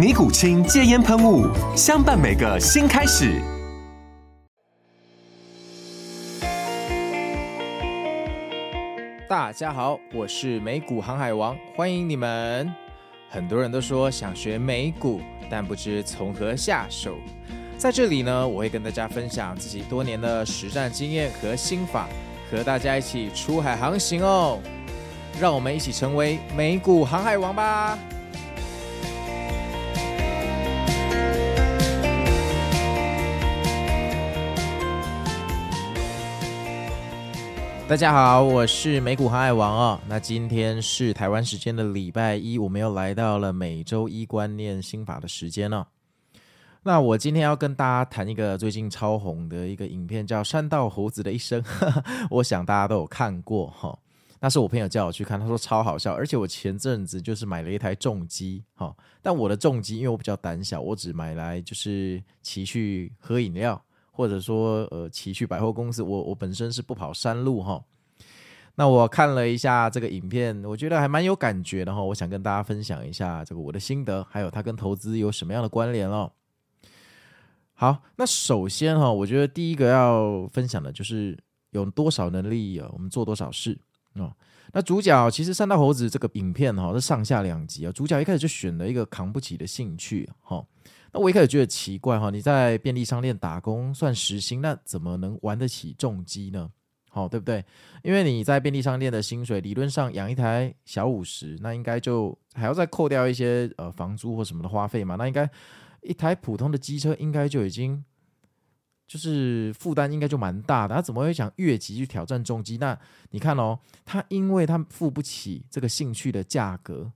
尼古清戒烟喷雾，相伴每个新开始。大家好，我是美股航海王，欢迎你们。很多人都说想学美股，但不知从何下手。在这里呢，我会跟大家分享自己多年的实战经验和心法，和大家一起出海航行哦。让我们一起成为美股航海王吧！大家好，我是美股航海王哦。那今天是台湾时间的礼拜一，我们又来到了每周一观念心法的时间了。那我今天要跟大家谈一个最近超红的一个影片，叫《山道猴子的一生》，我想大家都有看过哈。那是我朋友叫我去看，他说超好笑，而且我前阵子就是买了一台重机哈，但我的重机因为我比较胆小，我只买来就是骑去喝饮料。或者说，呃，奇趣百货公司，我我本身是不跑山路哈。那我看了一下这个影片，我觉得还蛮有感觉的哈。我想跟大家分享一下这个我的心得，还有它跟投资有什么样的关联哦。好，那首先哈，我觉得第一个要分享的就是有多少能力啊，我们做多少事哦。那主角其实三道猴子这个影片哈是上下两集啊，主角一开始就选了一个扛不起的兴趣哈。那我一开始觉得奇怪哈，你在便利商店打工算时薪，那怎么能玩得起重机呢？好，对不对？因为你在便利商店的薪水，理论上养一台小五十，那应该就还要再扣掉一些呃房租或什么的花费嘛。那应该一台普通的机车应该就已经就是负担应该就蛮大的。他怎么会想越级去挑战重机？那你看哦，他因为他付不起这个兴趣的价格。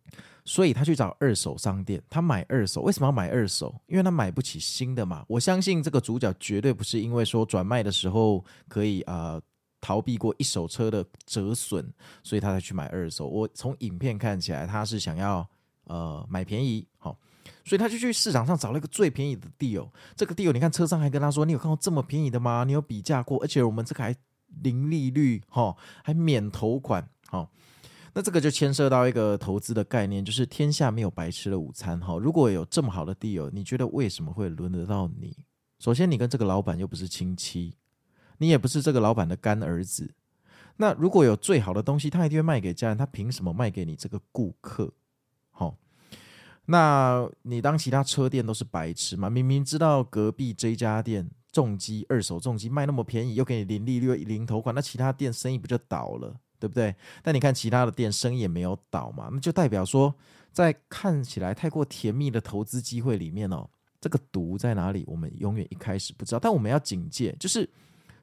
所以他去找二手商店，他买二手。为什么要买二手？因为他买不起新的嘛。我相信这个主角绝对不是因为说转卖的时候可以啊、呃、逃避过一手车的折损，所以他才去买二手。我从影片看起来，他是想要呃买便宜，好、所以他就去市场上找了一个最便宜的 deal。这个 deal，你看车商还跟他说：“你有看过这么便宜的吗？你有比价过？而且我们这个还零利率，哈、还免头款，好、”那这个就牵涉到一个投资的概念，就是天下没有白吃的午餐哈。如果有这么好的 deal，你觉得为什么会轮得到你？首先，你跟这个老板又不是亲戚，你也不是这个老板的干儿子。那如果有最好的东西，他一定会卖给家人，他凭什么卖给你这个顾客？好，那你当其他车店都是白痴吗？明明知道隔壁这家店重机二手重机卖那么便宜，又给你零利率、零头款，那其他店生意不就倒了？对不对？但你看其他的店生意也没有倒嘛，那就代表说，在看起来太过甜蜜的投资机会里面哦，这个毒在哪里？我们永远一开始不知道。但我们要警戒，就是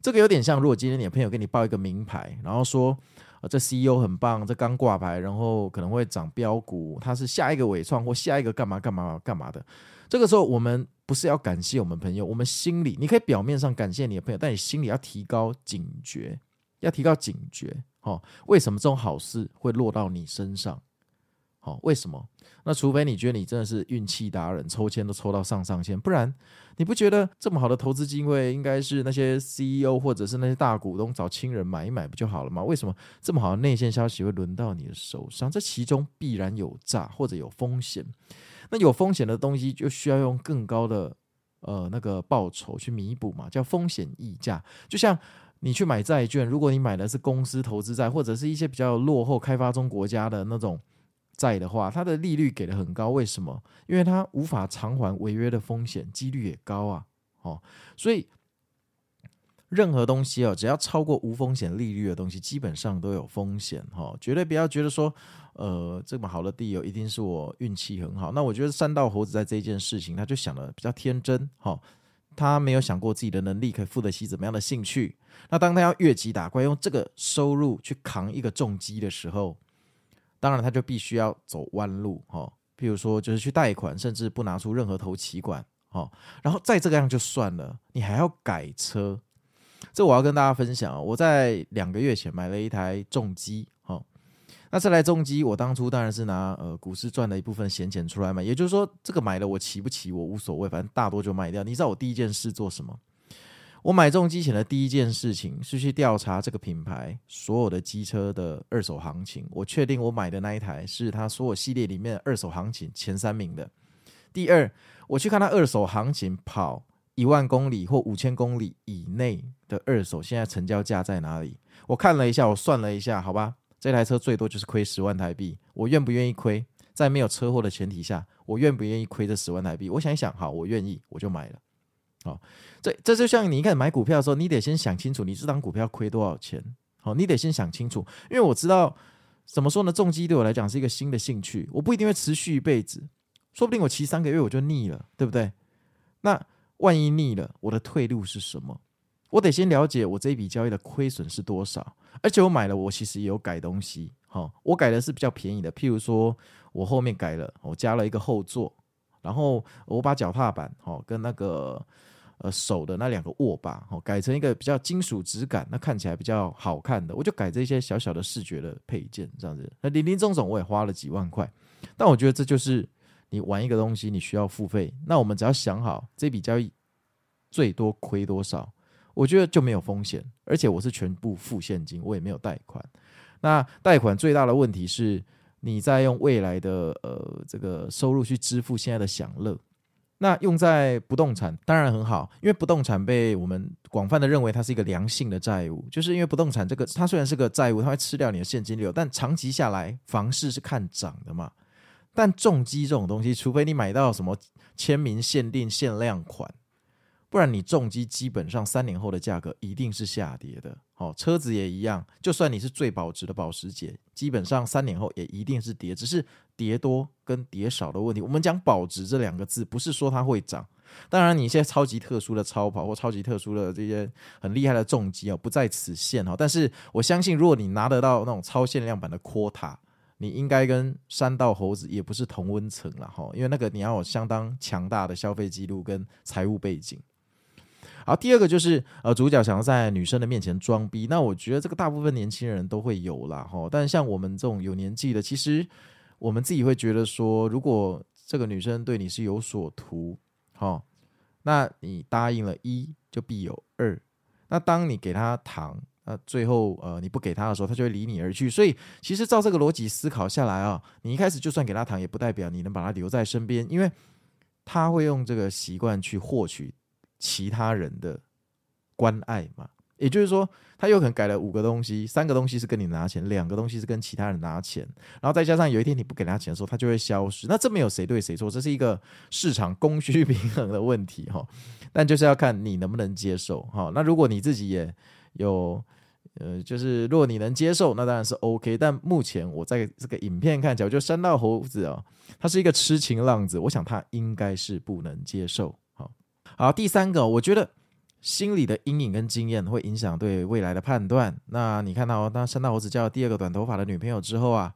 这个有点像，如果今天你的朋友给你报一个名牌，然后说，呃，这 CEO 很棒，这刚挂牌，然后可能会涨标股，他是下一个伟创或下一个干嘛干嘛干嘛的。这个时候，我们不是要感谢我们朋友，我们心里你可以表面上感谢你的朋友，但你心里要提高警觉，要提高警觉。好、哦，为什么这种好事会落到你身上？好、哦，为什么？那除非你觉得你真的是运气达人，抽签都抽到上上签，不然你不觉得这么好的投资机会应该是那些 CEO 或者是那些大股东找亲人买一买不就好了吗？为什么这么好的内线消息会轮到你的手上？这其中必然有诈或者有风险。那有风险的东西就需要用更高的呃那个报酬去弥补嘛，叫风险溢价，就像。你去买债券，如果你买的是公司投资债，或者是一些比较落后开发中国家的那种债的话，它的利率给的很高，为什么？因为它无法偿还违约的风险，几率也高啊。哦，所以任何东西哦，只要超过无风险利率的东西，基本上都有风险哈。绝对不要觉得说，呃，这么好的地哦，一定是我运气很好。那我觉得三道猴子在这件事情，他就想的比较天真哈，他没有想过自己的能力可以付得起怎么样的兴趣。那当他要越级打怪，用这个收入去扛一个重机的时候，当然他就必须要走弯路哈。譬如说，就是去贷款，甚至不拿出任何头期款哈。然后再这个样就算了，你还要改车。这我要跟大家分享，我在两个月前买了一台重机，那这台重机我当初当然是拿呃股市赚的一部分闲钱出来买，也就是说这个买了我骑不骑我无所谓，反正大多就卖掉。你知道我第一件事做什么？我买重机前的第一件事情是去调查这个品牌所有的机车的二手行情，我确定我买的那一台是它所有系列里面二手行情前三名的。第二，我去看它二手行情跑一万公里或五千公里以内的二手，现在成交价在哪里？我看了一下，我算了一下，好吧，这台车最多就是亏十万台币。我愿不愿意亏？在没有车祸的前提下，我愿不愿意亏这十万台币？我想一想，好，我愿意，我就买了。好，这这就像你一开始买股票的时候，你得先想清楚，你这档股票亏多少钱？好，你得先想清楚，因为我知道怎么说呢？重机对我来讲是一个新的兴趣，我不一定会持续一辈子，说不定我骑三个月我就腻了，对不对？那。万一腻了，我的退路是什么？我得先了解我这一笔交易的亏损是多少，而且我买了，我其实也有改东西。哈，我改的是比较便宜的，譬如说我后面改了，我加了一个后座，然后我把脚踏板，哈，跟那个呃手的那两个握把，哈，改成一个比较金属质感，那看起来比较好看的，我就改这些小小的视觉的配件，这样子。那林林总总我也花了几万块，但我觉得这就是。你玩一个东西，你需要付费。那我们只要想好这笔交易最多亏多少，我觉得就没有风险。而且我是全部付现金，我也没有贷款。那贷款最大的问题是，你在用未来的呃这个收入去支付现在的享乐。那用在不动产当然很好，因为不动产被我们广泛的认为它是一个良性的债务，就是因为不动产这个它虽然是个债务，它会吃掉你的现金流，但长期下来房市是看涨的嘛。但重机这种东西，除非你买到什么签名限定限量款，不然你重机基本上三年后的价格一定是下跌的。好，车子也一样，就算你是最保值的保时捷，基本上三年后也一定是跌，只是跌多跟跌少的问题。我们讲保值这两个字，不是说它会涨。当然，你现在超级特殊的超跑或超级特殊的这些很厉害的重机哦，不在此限哈。但是我相信，如果你拿得到那种超限量版的 Quota。你应该跟山道猴子也不是同温层了哈，因为那个你要有相当强大的消费记录跟财务背景。好，第二个就是呃，主角想要在女生的面前装逼，那我觉得这个大部分年轻人都会有啦哈。但像我们这种有年纪的，其实我们自己会觉得说，如果这个女生对你是有所图，哈，那你答应了一就必有二，那当你给她糖。那最后，呃，你不给他的时候，他就会离你而去。所以，其实照这个逻辑思考下来啊，你一开始就算给他糖，也不代表你能把他留在身边，因为他会用这个习惯去获取其他人的关爱嘛。也就是说，他有可能改了五个东西，三个东西是跟你拿钱，两个东西是跟其他人拿钱，然后再加上有一天你不给他钱的时候，他就会消失。那这没有谁对谁错，这是一个市场供需平衡的问题哈。但就是要看你能不能接受哈。那如果你自己也有，呃，就是如果你能接受，那当然是 OK。但目前我在这个影片看起来，我觉得山道猴子啊，他是一个痴情浪子，我想他应该是不能接受。好，第三个，我觉得心理的阴影跟经验会影响对未来的判断。那你看到，当山大猴子交了第二个短头发的女朋友之后啊，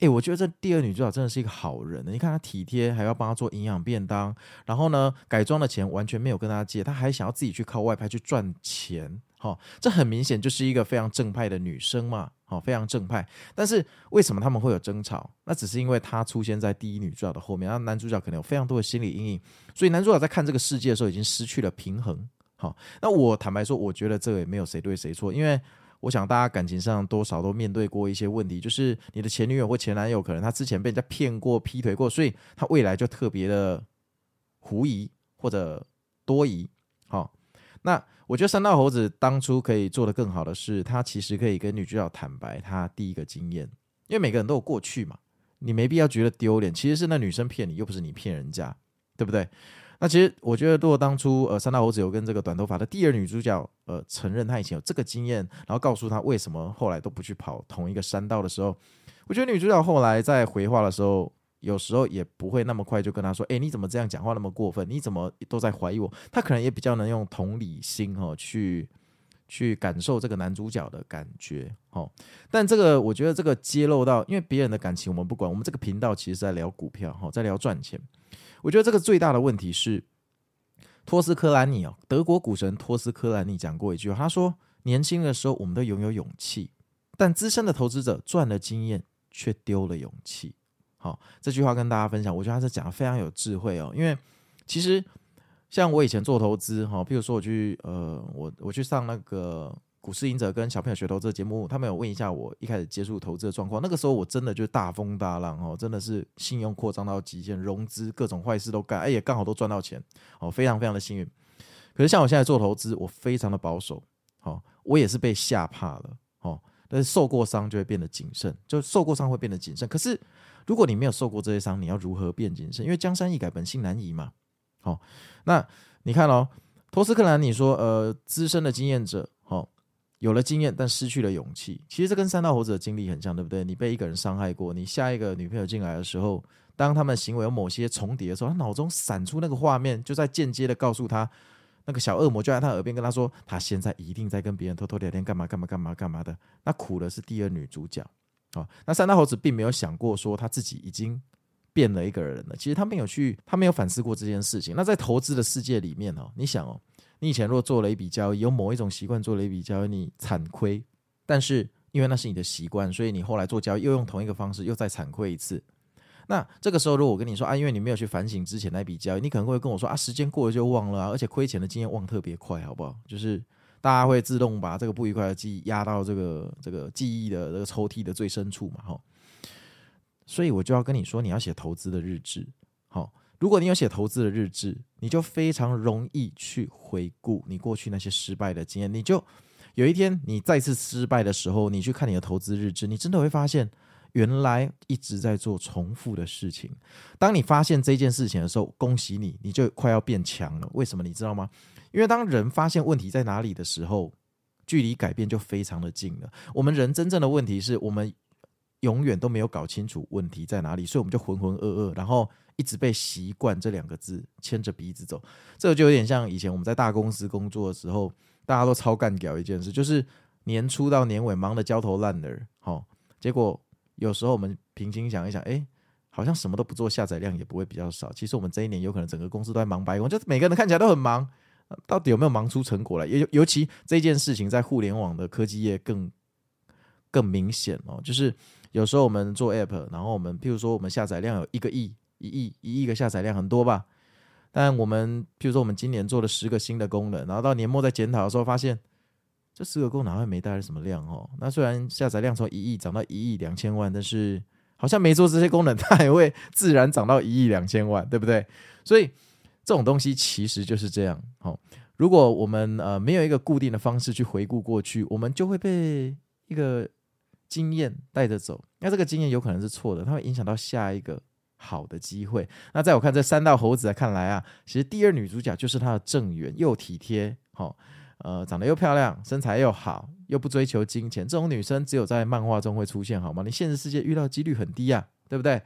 诶，我觉得这第二女主角真的是一个好人。你看她体贴，还要帮她做营养便当，然后呢，改装的钱完全没有跟她借，她还想要自己去靠外拍去赚钱。好，这很明显就是一个非常正派的女生嘛，好，非常正派。但是为什么他们会有争吵？那只是因为他出现在第一女主角的后面，那男主角可能有非常多的心理阴影，所以男主角在看这个世界的时候已经失去了平衡。好，那我坦白说，我觉得这个也没有谁对谁错，因为我想大家感情上多少都面对过一些问题，就是你的前女友或前男友可能他之前被人家骗过、劈腿过，所以他未来就特别的狐疑或者多疑。好，那。我觉得三道猴子当初可以做得更好的是，他其实可以跟女主角坦白他第一个经验，因为每个人都有过去嘛，你没必要觉得丢脸。其实是那女生骗你，又不是你骗人家，对不对？那其实我觉得，如果当初呃三道猴子有跟这个短头发的第二女主角呃承认她以前有这个经验，然后告诉她为什么后来都不去跑同一个山道的时候，我觉得女主角后来在回话的时候，有时候也不会那么快就跟他说：“哎，你怎么这样讲话那么过分？你怎么都在怀疑我？”他可能也比较能用同理心哈、哦、去去感受这个男主角的感觉。哦，但这个我觉得这个揭露到，因为别人的感情我们不管，我们这个频道其实在聊股票哈、哦，在聊赚钱。我觉得这个最大的问题是，托斯科兰尼哦，德国股神托斯科兰尼讲过一句话，他说：“年轻的时候我们都拥有勇气，但资深的投资者赚了经验却丢了勇气。”好，这句话跟大家分享，我觉得他是讲的非常有智慧哦。因为其实像我以前做投资哈，譬如说我去呃，我我去上那个。股市赢者跟小朋友学投资的节目，他们有问一下我一开始接触投资的状况。那个时候我真的就大风大浪哦，真的是信用扩张到极限，融资各种坏事都干，哎也刚好都赚到钱哦，非常非常的幸运。可是像我现在做投资，我非常的保守，哦，我也是被吓怕了哦。但是受过伤就会变得谨慎，就受过伤会变得谨慎。可是如果你没有受过这些伤，你要如何变谨慎？因为江山易改，本性难移嘛。好，那你看哦，托斯克兰，你说呃，资深的经验者。有了经验，但失去了勇气。其实这跟三道猴子的经历很像，对不对？你被一个人伤害过，你下一个女朋友进来的时候，当他们行为有某些重叠的时候，他脑中闪出那个画面，就在间接的告诉他，那个小恶魔就在他耳边跟他说，他现在一定在跟别人偷偷聊天，干嘛干嘛干嘛干嘛的。那苦的是第二女主角。哦，那三大猴子并没有想过说他自己已经变了一个人了。其实他没有去，他没有反思过这件事情。那在投资的世界里面哦，你想哦。你以前若做了一笔交易，有某一种习惯做了一笔交易，你惨亏，但是因为那是你的习惯，所以你后来做交易又用同一个方式又再惨亏一次。那这个时候，如果我跟你说啊，因为你没有去反省之前那笔交易，你可能会跟我说啊，时间过了就忘了啊，而且亏钱的经验忘特别快，好不好？就是大家会自动把这个不愉快的记忆压到这个这个记忆的这个抽屉的最深处嘛，哈。所以我就要跟你说，你要写投资的日志，好。如果你有写投资的日志，你就非常容易去回顾你过去那些失败的经验。你就有一天你再次失败的时候，你去看你的投资日志，你真的会发现，原来一直在做重复的事情。当你发现这件事情的时候，恭喜你，你就快要变强了。为什么你知道吗？因为当人发现问题在哪里的时候，距离改变就非常的近了。我们人真正的问题是我们永远都没有搞清楚问题在哪里，所以我们就浑浑噩噩，然后。一直被习惯这两个字牵着鼻子走，这就有点像以前我们在大公司工作的时候，大家都超干屌一件事，就是年初到年尾忙得焦头烂额，好，结果有时候我们平心想一想，哎，好像什么都不做，下载量也不会比较少。其实我们这一年有可能整个公司都在忙白工，就是每个人看起来都很忙，到底有没有忙出成果来？尤尤其这件事情在互联网的科技业更更明显哦，就是有时候我们做 app，然后我们譬如说我们下载量有一个亿。一亿一亿个下载量很多吧，但我们譬如说我们今年做了十个新的功能，然后到年末再检讨的时候，发现这十个功能好像没带来什么量哦。那虽然下载量从一亿涨到一亿两千万，但是好像没做这些功能，它也会自然涨到一亿两千万，对不对？所以这种东西其实就是这样。好，如果我们呃没有一个固定的方式去回顾过去，我们就会被一个经验带着走。那这个经验有可能是错的，它会影响到下一个。好的机会。那在我看这三道猴子看来啊，其实第二女主角就是她的正缘，又体贴，好，呃，长得又漂亮，身材又好，又不追求金钱。这种女生只有在漫画中会出现，好吗？你现实世界遇到几率很低啊，对不对？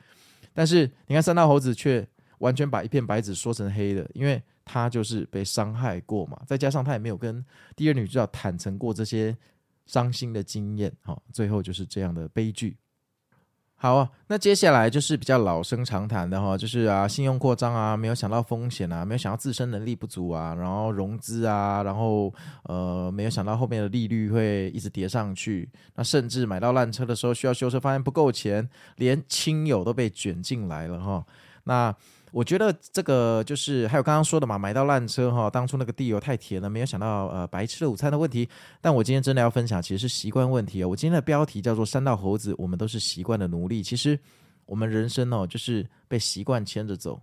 但是你看三道猴子却完全把一片白纸说成黑的，因为她就是被伤害过嘛，再加上她也没有跟第二女主角坦诚过这些伤心的经验，好，最后就是这样的悲剧。好啊，那接下来就是比较老生常谈的哈，就是啊，信用扩张啊，没有想到风险啊，没有想到自身能力不足啊，然后融资啊，然后呃，没有想到后面的利率会一直叠上去，那甚至买到烂车的时候需要修车，发现不够钱，连亲友都被卷进来了哈，那。我觉得这个就是还有刚刚说的嘛，买到烂车哈，当初那个地油太甜了，没有想到呃白吃了午餐的问题。但我今天真的要分享，其实是习惯问题哦。我今天的标题叫做“三道猴子”，我们都是习惯的奴隶。其实我们人生哦，就是被习惯牵着走。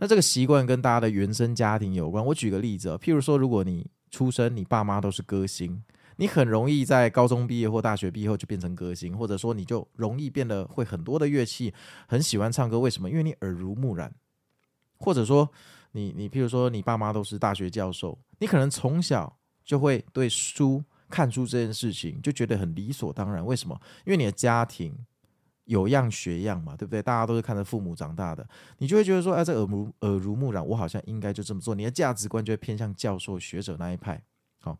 那这个习惯跟大家的原生家庭有关。我举个例子哦，譬如说，如果你出生，你爸妈都是歌星，你很容易在高中毕业或大学毕业后就变成歌星，或者说你就容易变得会很多的乐器，很喜欢唱歌。为什么？因为你耳濡目染。或者说，你你譬如说你爸妈都是大学教授，你可能从小就会对书看书这件事情就觉得很理所当然。为什么？因为你的家庭有样学样嘛，对不对？大家都是看着父母长大的，你就会觉得说，哎，这耳濡耳濡目染，我好像应该就这么做。你的价值观就会偏向教授学者那一派。好。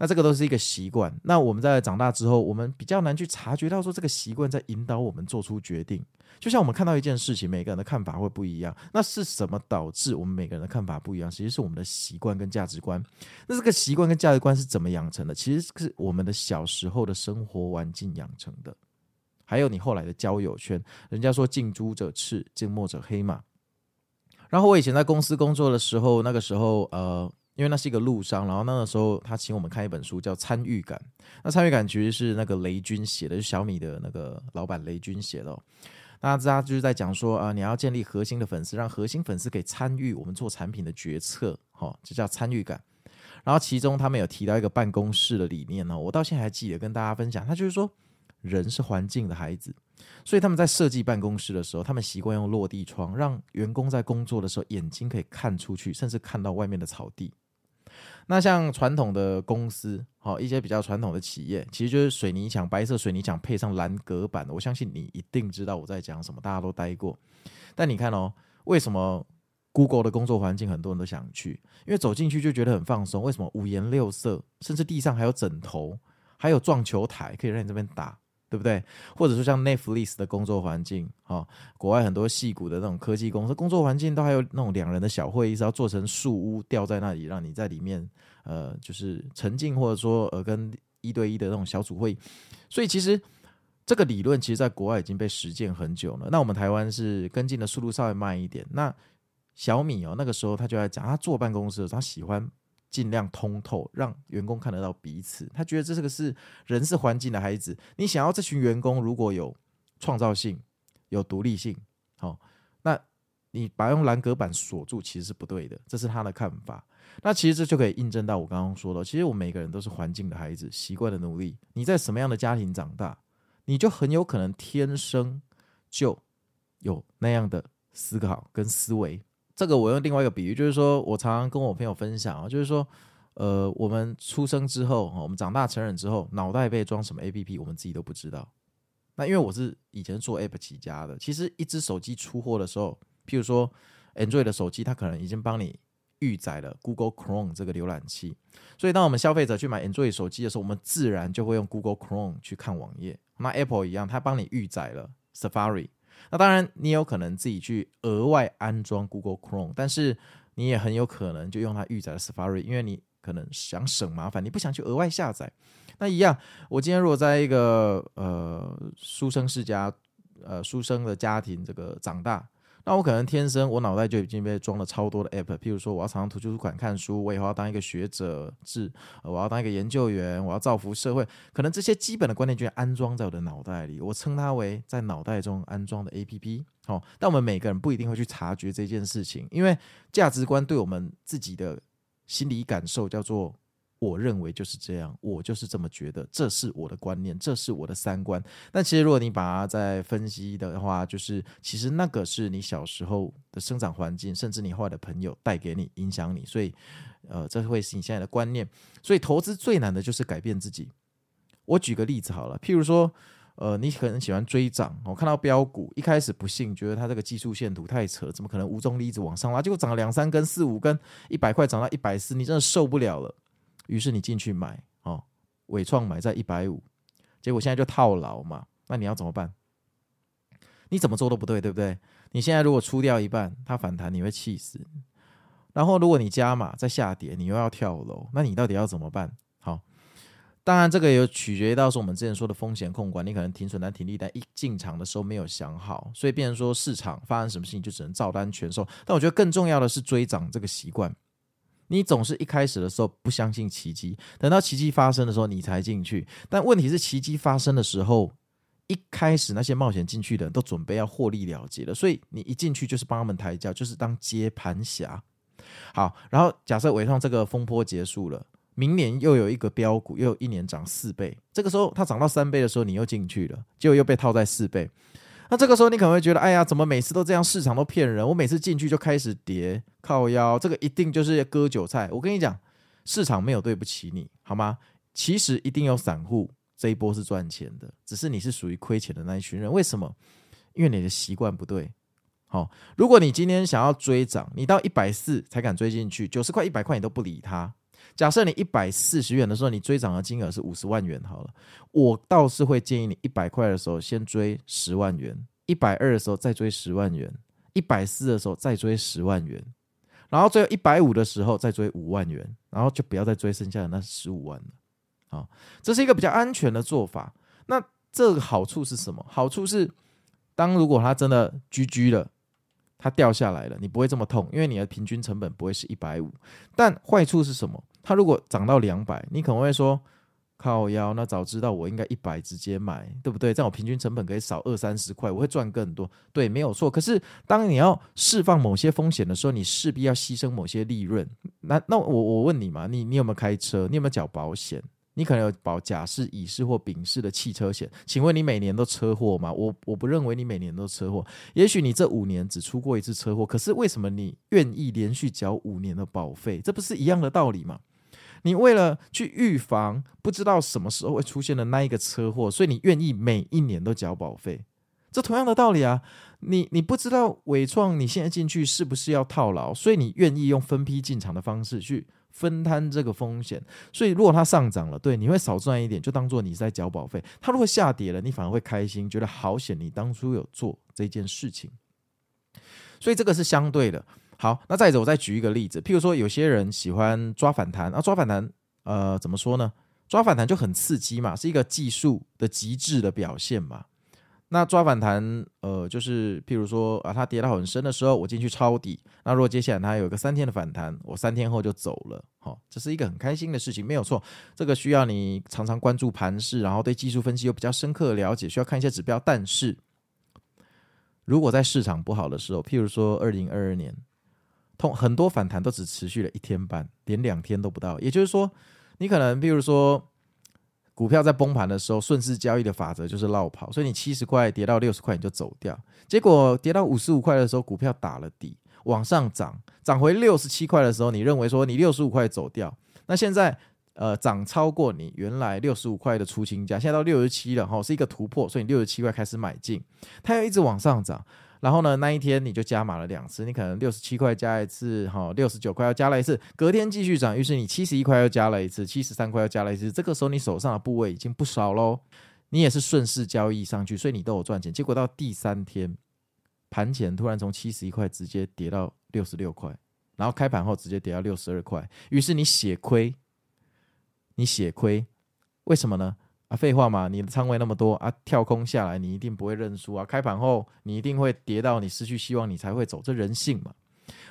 那这个都是一个习惯。那我们在长大之后，我们比较难去察觉到说这个习惯在引导我们做出决定。就像我们看到一件事情，每个人的看法会不一样。那是什么导致我们每个人的看法不一样？其实是我们的习惯跟价值观。那这个习惯跟价值观是怎么养成的？其实是我们的小时候的生活环境养成的，还有你后来的交友圈。人家说近朱者赤，近墨者黑嘛。然后我以前在公司工作的时候，那个时候呃。因为那是一个路商，然后那个时候他请我们看一本书，叫《参与感》。那参与感其实是那个雷军写的，就是小米的那个老板雷军写的。那他就是在讲说啊，你要建立核心的粉丝，让核心粉丝可以参与我们做产品的决策，哈，这叫参与感。然后其中他们有提到一个办公室的理念呢，我到现在还记得跟大家分享。他就是说，人是环境的孩子，所以他们在设计办公室的时候，他们习惯用落地窗，让员工在工作的时候眼睛可以看出去，甚至看到外面的草地。那像传统的公司，好一些比较传统的企业，其实就是水泥墙，白色水泥墙配上蓝隔板。我相信你一定知道我在讲什么，大家都待过。但你看哦，为什么 Google 的工作环境很多人都想去？因为走进去就觉得很放松。为什么五颜六色，甚至地上还有枕头，还有撞球台可以让你这边打？对不对？或者说像 Netflix 的工作环境，哈、哦，国外很多矽谷的那种科技公司工作环境都还有那种两人的小会议室，要做成树屋吊在那里，让你在里面，呃，就是沉浸，或者说呃跟一对一的那种小组会议。所以其实这个理论其实在国外已经被实践很久了。那我们台湾是跟进的速度稍微慢一点。那小米哦，那个时候他就在讲，他坐办公室，他喜欢。尽量通透，让员工看得到彼此。他觉得这是个是人是环境的孩子。你想要这群员工如果有创造性、有独立性，好，那你把用蓝隔板锁住其实是不对的。这是他的看法。那其实这就可以印证到我刚刚说的，其实我们每个人都是环境的孩子，习惯的奴隶。你在什么样的家庭长大，你就很有可能天生就有那样的思考跟思维。这个我用另外一个比喻，就是说我常常跟我朋友分享啊，就是说，呃，我们出生之后，我们长大成人之后，脑袋被装什么 APP，我们自己都不知道。那因为我是以前做 App 起家的，其实一只手机出货的时候，譬如说 Android 的手机，它可能已经帮你预载了 Google Chrome 这个浏览器，所以当我们消费者去买 Android 手机的时候，我们自然就会用 Google Chrome 去看网页。那 Apple 一样，它帮你预载了 Safari。那当然，你有可能自己去额外安装 Google Chrome，但是你也很有可能就用它预载的 Safari，因为你可能想省麻烦，你不想去额外下载。那一样，我今天如果在一个呃书生世家，呃书生的家庭这个长大。那我可能天生我脑袋就已经被装了超多的 app，譬如说我要常常图书馆看书，我以后要当一个学者，是我要当一个研究员，我要造福社会，可能这些基本的观念就安装在我的脑袋里，我称它为在脑袋中安装的 app。哦，但我们每个人不一定会去察觉这件事情，因为价值观对我们自己的心理感受叫做。我认为就是这样，我就是这么觉得，这是我的观念，这是我的三观。但其实，如果你把它再分析的话，就是其实那个是你小时候的生长环境，甚至你后来的朋友带给你、影响你，所以，呃，这会是你现在的观念。所以，投资最难的就是改变自己。我举个例子好了，譬如说，呃，你可能喜欢追涨，我看到标股，一开始不信，觉得它这个技术线图太扯，怎么可能无中立一直往上拉？结果涨了两三根、四五根，一百块涨到一百四，你真的受不了了。于是你进去买哦，纬创买在一百五，结果现在就套牢嘛。那你要怎么办？你怎么做都不对，对不对？你现在如果出掉一半，它反弹你会气死。然后如果你加码再下跌，你又要跳楼，那你到底要怎么办？好，当然这个也有取决于到时候我们之前说的风险控管，你可能停损单、停利单一进场的时候没有想好，所以变成说市场发生什么事情就只能照单全收。但我觉得更重要的是追涨这个习惯。你总是一开始的时候不相信奇迹，等到奇迹发生的时候你才进去。但问题是，奇迹发生的时候，一开始那些冒险进去的人都准备要获利了结了，所以你一进去就是帮他们抬轿，就是当接盘侠。好，然后假设纬创这个风波结束了，明年又有一个标股，又一年涨四倍，这个时候它涨到三倍的时候，你又进去了，结果又被套在四倍。那这个时候你可能会觉得，哎呀，怎么每次都这样？市场都骗人，我每次进去就开始跌靠腰，这个一定就是割韭菜。我跟你讲，市场没有对不起你，好吗？其实一定有散户这一波是赚钱的，只是你是属于亏钱的那一群人。为什么？因为你的习惯不对。好，如果你今天想要追涨，你到一百四才敢追进去，九十块、一百块你都不理它。假设你一百四十元的时候，你追涨的金额是五十万元，好了，我倒是会建议你一百块的时候先追十万元，一百二的时候再追十万元，一百四的时候再追十万元，然后最后一百五的时候再追五万元，然后就不要再追剩下的那十五万了。好，这是一个比较安全的做法。那这个好处是什么？好处是，当如果它真的居居了。它掉下来了，你不会这么痛，因为你的平均成本不会是一百五。但坏处是什么？它如果涨到两百，你可能会说靠腰，那早知道我应该一百直接买，对不对？这样我平均成本可以少二三十块，我会赚更多。对，没有错。可是当你要释放某些风险的时候，你势必要牺牲某些利润。那那我我问你嘛，你你有没有开车？你有没有缴保险？你可能有保甲式、乙式或丙式的汽车险，请问你每年都车祸吗？我我不认为你每年都车祸，也许你这五年只出过一次车祸，可是为什么你愿意连续缴五年的保费？这不是一样的道理吗？你为了去预防不知道什么时候会出现的那一个车祸，所以你愿意每一年都缴保费，这同样的道理啊。你你不知道伟创你现在进去是不是要套牢，所以你愿意用分批进场的方式去。分摊这个风险，所以如果它上涨了，对，你会少赚一点，就当做你在缴保费。它如果下跌了，你反而会开心，觉得好险，你当初有做这件事情。所以这个是相对的。好，那再者，我再举一个例子，譬如说，有些人喜欢抓反弹，啊，抓反弹，呃，怎么说呢？抓反弹就很刺激嘛，是一个技术的极致的表现嘛。那抓反弹，呃，就是譬如说啊，它跌到很深的时候，我进去抄底。那如果接下来它有一个三天的反弹，我三天后就走了，好、这是一个很开心的事情，没有错。这个需要你常常关注盘势，然后对技术分析有比较深刻的了解，需要看一些指标。但是，如果在市场不好的时候，譬如说二零二二年，通很多反弹都只持续了一天半，连两天都不到。也就是说，你可能比如说。股票在崩盘的时候，顺势交易的法则就是落跑，所以你七十块跌到六十块你就走掉，结果跌到五十五块的时候，股票打了底，往上涨，涨回六十七块的时候，你认为说你六十五块走掉，那现在呃涨超过你原来六十五块的出清价，现在到六十七了哈，是一个突破，所以你六十七块开始买进，它要一直往上涨。然后呢，那一天你就加码了两次，你可能六十七块加一次，哈，六十九块又加了一次，隔天继续涨，于是你七十一块又加了一次，七十三块又加了一次，这个时候你手上的部位已经不少喽，你也是顺势交易上去，所以你都有赚钱。结果到第三天盘前突然从七十一块直接跌到六十六块，然后开盘后直接跌到六十二块，于是你血亏，你血亏，为什么呢？啊，废话嘛，你的仓位那么多啊，跳空下来你一定不会认输啊。开盘后你一定会跌到你失去希望，你才会走，这人性嘛。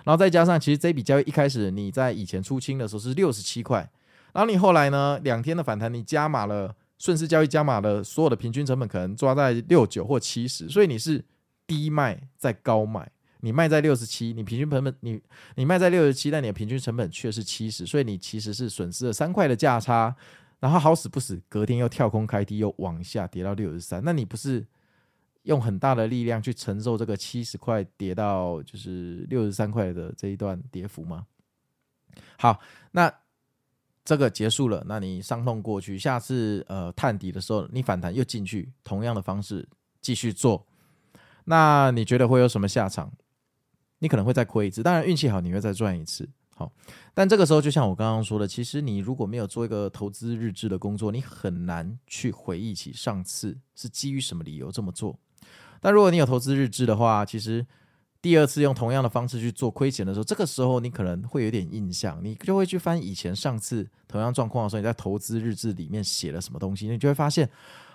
然后再加上，其实这笔交易一开始你在以前出清的时候是六十七块，然后你后来呢两天的反弹，你加码了顺势交易加码了，所有的平均成本可能抓在六九或七十，所以你是低卖再高买，你卖在六十七，你平均成本你你卖在六十七，但你的平均成本却是七十，所以你其实是损失了三块的价差。然后好死不死，隔天又跳空开低，又往下跌到六十三。那你不是用很大的力量去承受这个七十块跌到就是六十三块的这一段跌幅吗？好，那这个结束了，那你伤痛过去，下次呃探底的时候，你反弹又进去，同样的方式继续做，那你觉得会有什么下场？你可能会再亏一次，当然运气好，你会再赚一次。好，但这个时候就像我刚刚说的，其实你如果没有做一个投资日志的工作，你很难去回忆起上次是基于什么理由这么做。但如果你有投资日志的话，其实第二次用同样的方式去做亏钱的时候，这个时候你可能会有点印象，你就会去翻以前上次同样状况的时候，你在投资日志里面写了什么东西，你就会发现，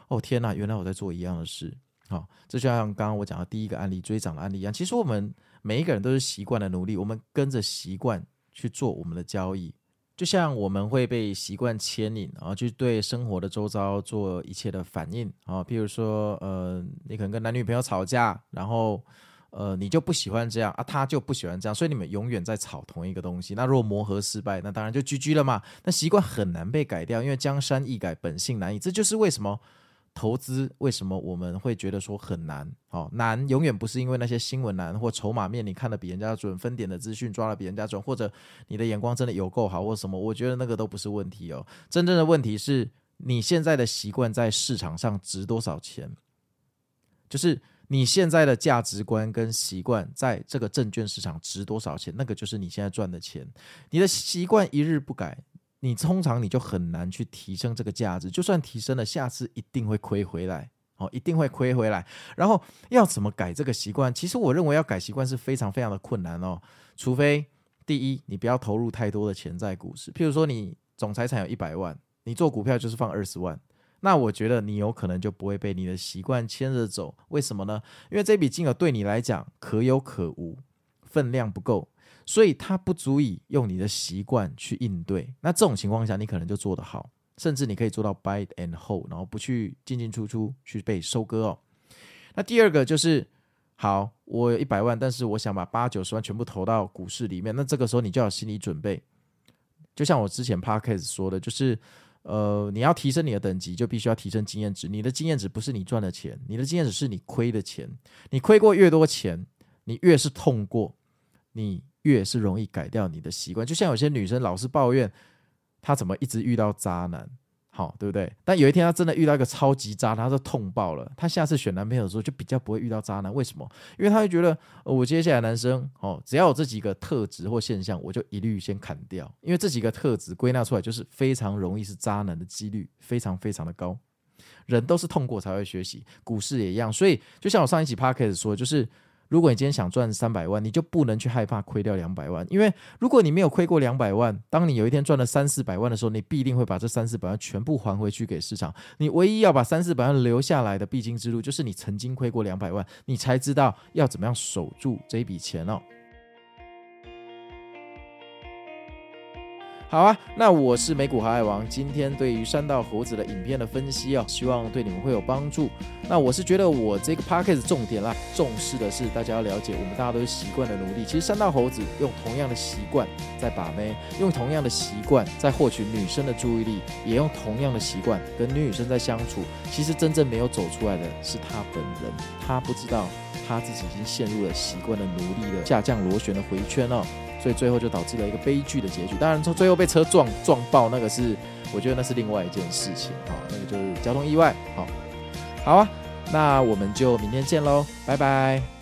哦天哪，原来我在做一样的事。好，这就像刚刚我讲的第一个案例追涨的案例一样，其实我们每一个人都是习惯的奴隶，我们跟着习惯。去做我们的交易，就像我们会被习惯牵引，然后去对生活的周遭做一切的反应啊。譬如说，呃，你可能跟男女朋友吵架，然后呃，你就不喜欢这样啊，他就不喜欢这样，所以你们永远在吵同一个东西。那如果磨合失败，那当然就 GG 了嘛。那习惯很难被改掉，因为江山易改，本性难移。这就是为什么投资为什么我们会觉得说很难？哦，难永远不是因为那些新闻难或筹码面你看的比人家准，分点的资讯抓得比人家准，或者你的眼光真的有够好或什么，我觉得那个都不是问题哦。真正的问题是你现在的习惯在市场上值多少钱？就是你现在的价值观跟习惯在这个证券市场值多少钱？那个就是你现在赚的钱。你的习惯一日不改。你通常你就很难去提升这个价值，就算提升了，下次一定会亏回来，哦，一定会亏回来。然后要怎么改这个习惯？其实我认为要改习惯是非常非常的困难哦。除非第一，你不要投入太多的钱在股市，譬如说你总财产有一百万，你做股票就是放二十万，那我觉得你有可能就不会被你的习惯牵着走。为什么呢？因为这笔金额对你来讲可有可无，分量不够。所以它不足以用你的习惯去应对，那这种情况下，你可能就做得好，甚至你可以做到 buy and hold，然后不去进进出出去被收割哦。那第二个就是，好，我有一百万，但是我想把八九十万全部投到股市里面，那这个时候你就要有心理准备。就像我之前 podcast 说的，就是，呃，你要提升你的等级，就必须要提升经验值。你的经验值不是你赚的钱，你的经验值是你亏的钱。你亏过越多钱，你越是痛过，你。越是容易改掉你的习惯，就像有些女生老是抱怨她怎么一直遇到渣男，好，对不对？但有一天她真的遇到一个超级渣，她就痛爆了。她下次选男朋友的时候就比较不会遇到渣男，为什么？因为她会觉得，我接下来男生哦，只要有这几个特质或现象，我就一律先砍掉，因为这几个特质归纳出来就是非常容易是渣男的几率非常非常的高。人都是痛过才会学习，股市也一样。所以就像我上一期 p o c a s t 说，就是。如果你今天想赚三百万，你就不能去害怕亏掉两百万，因为如果你没有亏过两百万，当你有一天赚了三四百万的时候，你必定会把这三四百万全部还回去给市场。你唯一要把三四百万留下来的必经之路，就是你曾经亏过两百万，你才知道要怎么样守住这一笔钱哦。好啊，那我是美股航海王。今天对于山道猴子的影片的分析哦，希望对你们会有帮助。那我是觉得我这个 podcast 重点啦，重视的是大家要了解，我们大家都是习惯的奴隶。其实山道猴子用同样的习惯在把妹，用同样的习惯在获取女生的注意力，也用同样的习惯跟女女生在相处。其实真正没有走出来的是他本人，他不知道他自己已经陷入了习惯的奴隶的下降螺旋的回圈哦。所以最后就导致了一个悲剧的结局。当然，从最后被车撞撞爆，那个是我觉得那是另外一件事情啊，那个就是交通意外。好，好啊，那我们就明天见喽，拜拜。